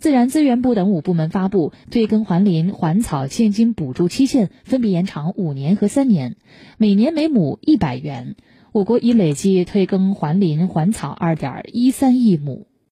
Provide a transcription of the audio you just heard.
自然资源部等五部门发布退耕还林还草现金补助期限，分别延长五年和三年，每年每亩一百元。我国已累计退耕还林还草二点一三亿亩。